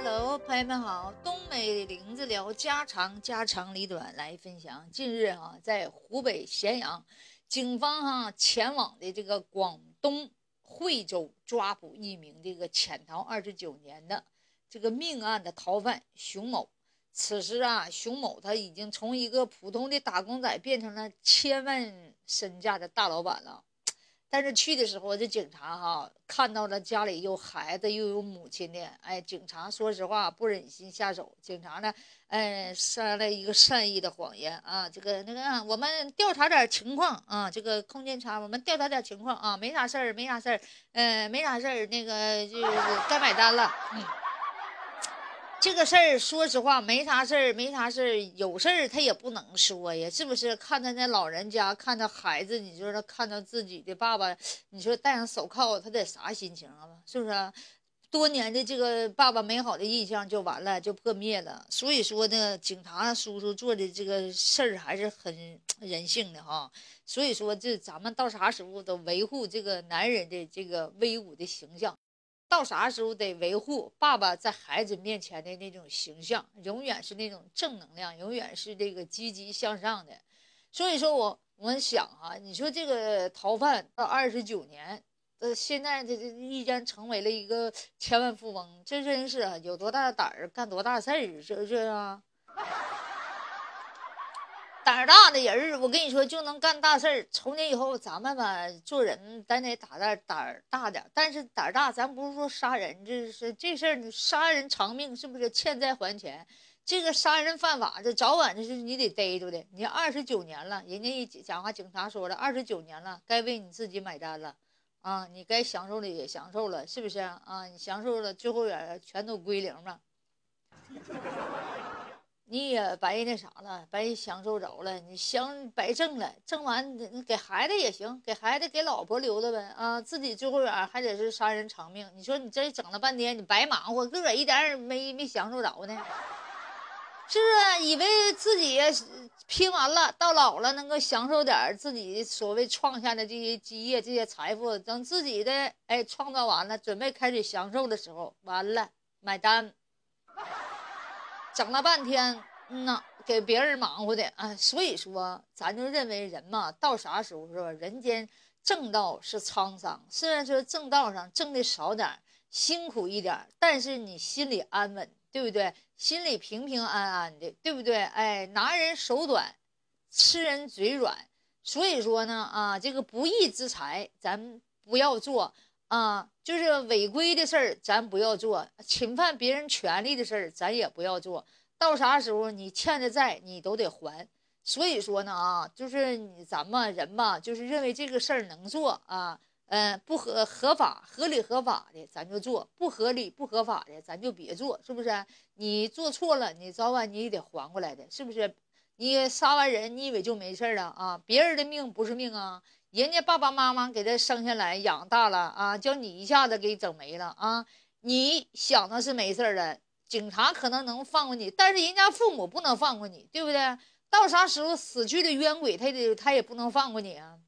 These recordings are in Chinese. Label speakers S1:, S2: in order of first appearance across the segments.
S1: Hello，朋友们好，东北林子聊家长家长里短来分享。近日啊，在湖北咸阳，警方哈前往的这个广东惠州抓捕一名这个潜逃二十九年的这个命案的逃犯熊某。此时啊，熊某他已经从一个普通的打工仔变成了千万身价的大老板了。但是去的时候，这警察哈看到了家里有孩子又有母亲的，哎，警察说实话不忍心下手。警察呢，哎，撒了一个善意的谎言啊，这个那个，我们调查点情况啊，这个空间查，我们调查点情况啊，没啥事儿，没啥事儿，嗯，没啥事儿，那个就该买单了，嗯。这个事儿，说实话，没啥事儿，没啥事儿。有事儿他也不能说呀，是不是？看他那老人家，看他孩子，你说他看到自己的爸爸，你说戴上手铐，他得啥心情啊？是不是？多年的这个爸爸美好的印象就完了，就破灭了。所以说呢，警察叔叔做的这个事儿还是很人性的哈。所以说，这咱们到啥时候都维护这个男人的这个威武的形象。到啥时候得维护爸爸在孩子面前的那种形象，永远是那种正能量，永远是这个积极向上的。所以说我我想哈，你说这个逃犯到二十九年，呃，现在这这依然成为了一个千万富翁，这真是有多大胆儿干多大事儿，这这啊？胆儿大的人，我跟你说就能干大事儿。从今以后，咱们吧做人，咱得打点胆儿大点。但是胆儿大，咱不是说杀人，这是这事儿，杀人偿命，是不是欠债还钱？这个杀人犯法，这早晚这是你得逮住的。你二十九年了，人家一讲话，警察说了，二十九年了，该为你自己买单了啊！你该享受的也享受了，是不是啊？你享受了，最后也全都归零了。你也白那啥了，白享受着了，你享白挣了，挣完给孩子也行，给孩子给老婆留着呗啊，自己最后远还得是杀人偿命。你说你这整了半天，你白忙活，自个一点也没没享受着呢，是不是？以为自己拼完了，到老了能够享受点自己所谓创下的这些基业、这些财富，等自己的哎创造完了，准备开始享受的时候，完了买单。整了半天，嗯呐，给别人忙活的啊，所以说，咱就认为人嘛，到啥时候是吧？人间正道是沧桑，虽然说正道上挣的少点，辛苦一点，但是你心里安稳，对不对？心里平平安安的，对不对？哎，拿人手短，吃人嘴软，所以说呢，啊，这个不义之财咱不要做。啊，就是违规的事儿，咱不要做；侵犯别人权利的事儿，咱也不要做到。啥时候你欠的债，你都得还。所以说呢，啊，就是你咱们人吧，就是认为这个事儿能做啊，嗯，不合合法、合理、合法的，咱就做；不合理、不合法的，咱就别做，是不是？你做错了，你早晚你也得还过来的，是不是？你杀完人，你以为就没事了啊？别人的命不是命啊。人家爸爸妈妈给他生下来养大了啊，叫你一下子给整没了啊！你想的是没事的，警察可能能放过你，但是人家父母不能放过你，对不对？到啥时候死去的冤鬼，他得他也不能放过你啊！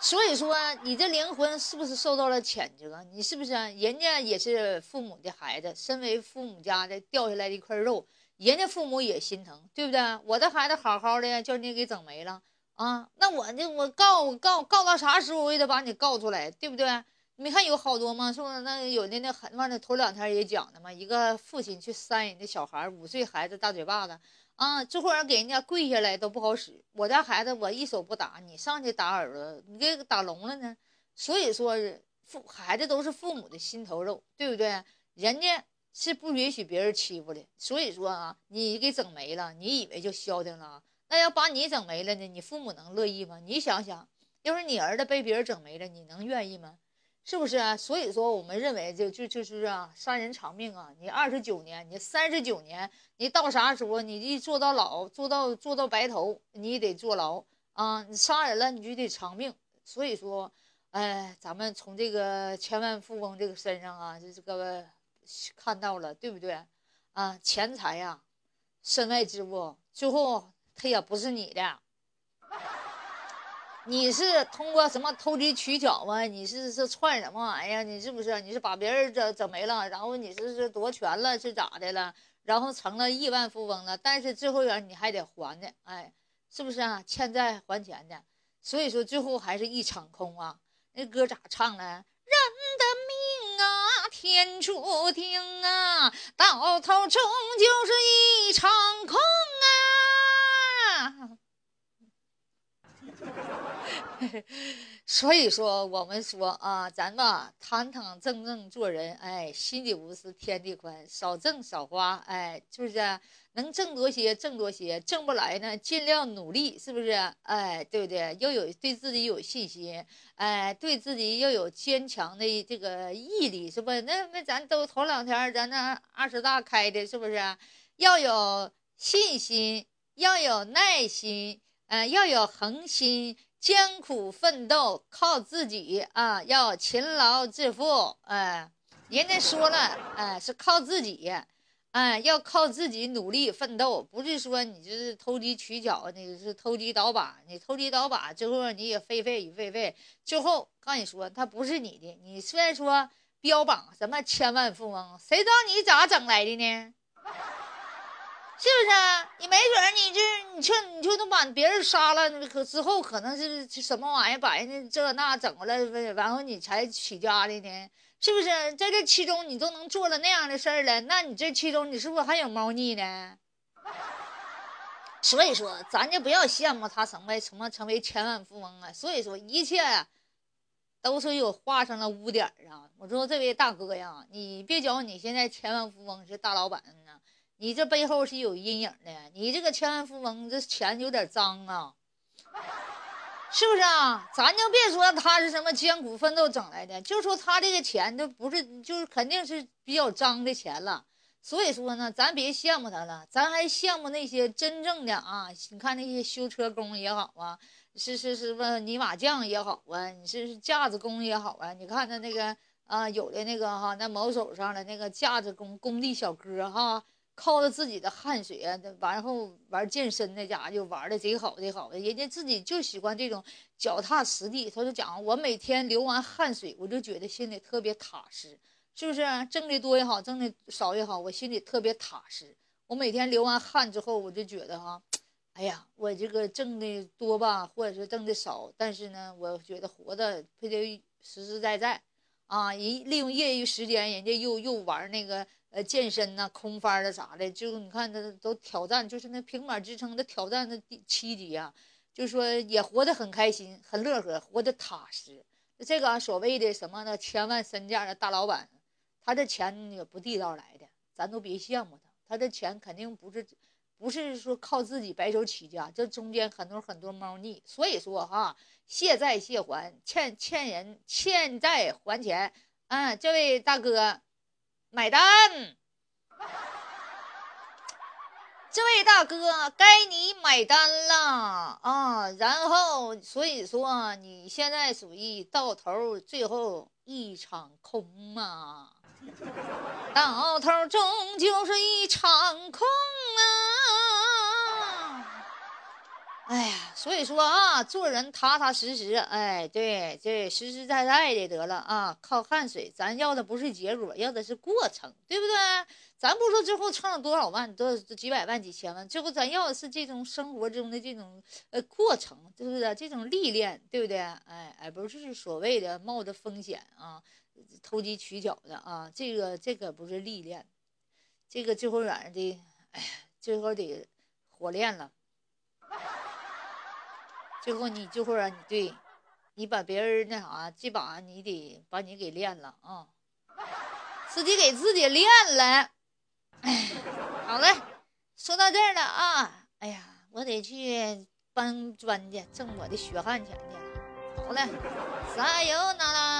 S1: 所以说，你这灵魂是不是受到了谴责？你是不是？人家也是父母的孩子，身为父母家的掉下来的一块肉，人家父母也心疼，对不对？我的孩子好好的，叫你给整没了。啊，那我这我告告告到啥时候我也得把你告出来，对不对？没看有好多吗？是不是？那有的那很完了，头两天也讲的嘛，一个父亲去扇人家小孩，五岁孩子大嘴巴子啊，这会儿给人家跪下来都不好使。我家孩子我一手不打，你上去打耳朵，你给打聋了呢。所以说，父孩子都是父母的心头肉，对不对？人家是不允许别人欺负的。所以说啊，你给整没了，你以为就消停了？那要把你整没了呢？你父母能乐意吗？你想想，要是你儿子被别人整没了，你能愿意吗？是不是啊？所以说，我们认为就就就是啊，杀人偿命啊！你二十九年，你三十九年，你到啥时候，你一做到老，做到做到白头，你也得坐牢啊！你杀人了，你就得偿命。所以说，哎，咱们从这个千万富翁这个身上啊，就这个看到了，对不对？啊，钱财呀，身外之物，最后。他也不是你的，你是通过什么投机取巧啊？你是是串什么玩意儿？你是不是？你是把别人整整没了，然后你是是夺权了，是咋的了？然后成了亿万富翁了，但是最后边你还得还的，哎，是不是啊？欠债还钱的，所以说最后还是一场空啊。那歌咋唱的？人的命啊，天注定啊，到头终究是一场空啊。所以说，我们说啊，咱吧，堂堂正正做人，哎，心里无私天地宽，少挣少花，哎，是不是？能挣多些挣多些，挣不来呢，尽量努力，是不是？哎，对不对？要有对自己有信心，哎，对自己要有坚强的这个毅力，是不？那那咱都头两天咱那二十大开的，是不是？要有信心，要有耐心，嗯，要有恒心。艰苦奋斗，靠自己啊！要勤劳致富，哎，人家说了，哎，是靠自己，哎，要靠自己努力奋斗，不是说你就是投机取巧，你是投机倒把，你投机倒把，最后你也废废与废废，最后刚你说他不是你的，你虽然说标榜什么千万富翁，谁知道你咋整来的呢？是不是？你没准你就你就你就能把别人杀了，可之后可能是什么玩意儿把人家这那整过来，然后你才起家的呢？是不是？在这其中你都能做了那样的事儿了，那你这其中你是不是还有猫腻呢？所以说，咱就不要羡慕他成为什么成为千万富翁啊！所以说，一切都是有画上了污点啊！我说这位大哥呀，你别讲你现在千万富翁是大老板呢。你这背后是有阴影的，你这个千万富翁，这钱有点脏啊，是不是啊？咱就别说他是什么艰苦奋斗整来的，就说他这个钱都不是，就是肯定是比较脏的钱了。所以说呢，咱别羡慕他了，咱还羡慕那些真正的啊，你看那些修车工也好啊，是是是吧泥瓦匠也好啊，你是架子工也好啊，你看他那个啊，有的那个哈，那毛手上的那个架子工工地小哥哈。靠着自己的汗水啊，完后玩健身那家伙就玩的贼好贼好的，人家自己就喜欢这种脚踏实地。他就讲，我每天流完汗水，我就觉得心里特别踏实，是不是？挣的多也好，挣的少也好，我心里特别踏实。我每天流完汗之后，我就觉得哈，哎呀，我这个挣的多吧，或者是挣的少，但是呢，我觉得活的非得实实在在啊，一利用业余时间，人家又又玩那个。呃，健身呐，空翻的啥的，就你看他都挑战，就是那平板支撑的挑战的第七级啊，就说也活得很开心，很乐呵，活得踏实。这个所谓的什么呢，千万身价的大老板，他这钱也不地道来的，咱都别羡慕他，他这钱肯定不是，不是说靠自己白手起家，这中间很多很多猫腻。所以说哈，谢债谢还，欠欠人欠债还钱。嗯，这位大哥。买单，这位大哥，该你买单了啊！然后，所以说你现在属于到头，最后一场空啊，到头终究是一场空啊！哎呀，所以说啊，做人踏踏实实，哎，对，这实实在在的得了啊，靠汗水，咱要的不是结果，要的是过程，对不对？咱不说最后挣了多少万，多几百万、几千万，最后咱要的是这种生活中的这种呃过程，对不是？这种历练，对不对？哎，而不是所谓的冒着风险啊，投机取巧的啊，这个这个不是历练，这个最后软的，哎，最后得火炼了。最后你这会让，你对，你把别人那啥，这把你得把你给练了啊，自己给自己练了。哎，好嘞，说到这儿了啊，哎呀，我得去搬砖去，挣我的血汗钱去。好嘞，加油，娜娜。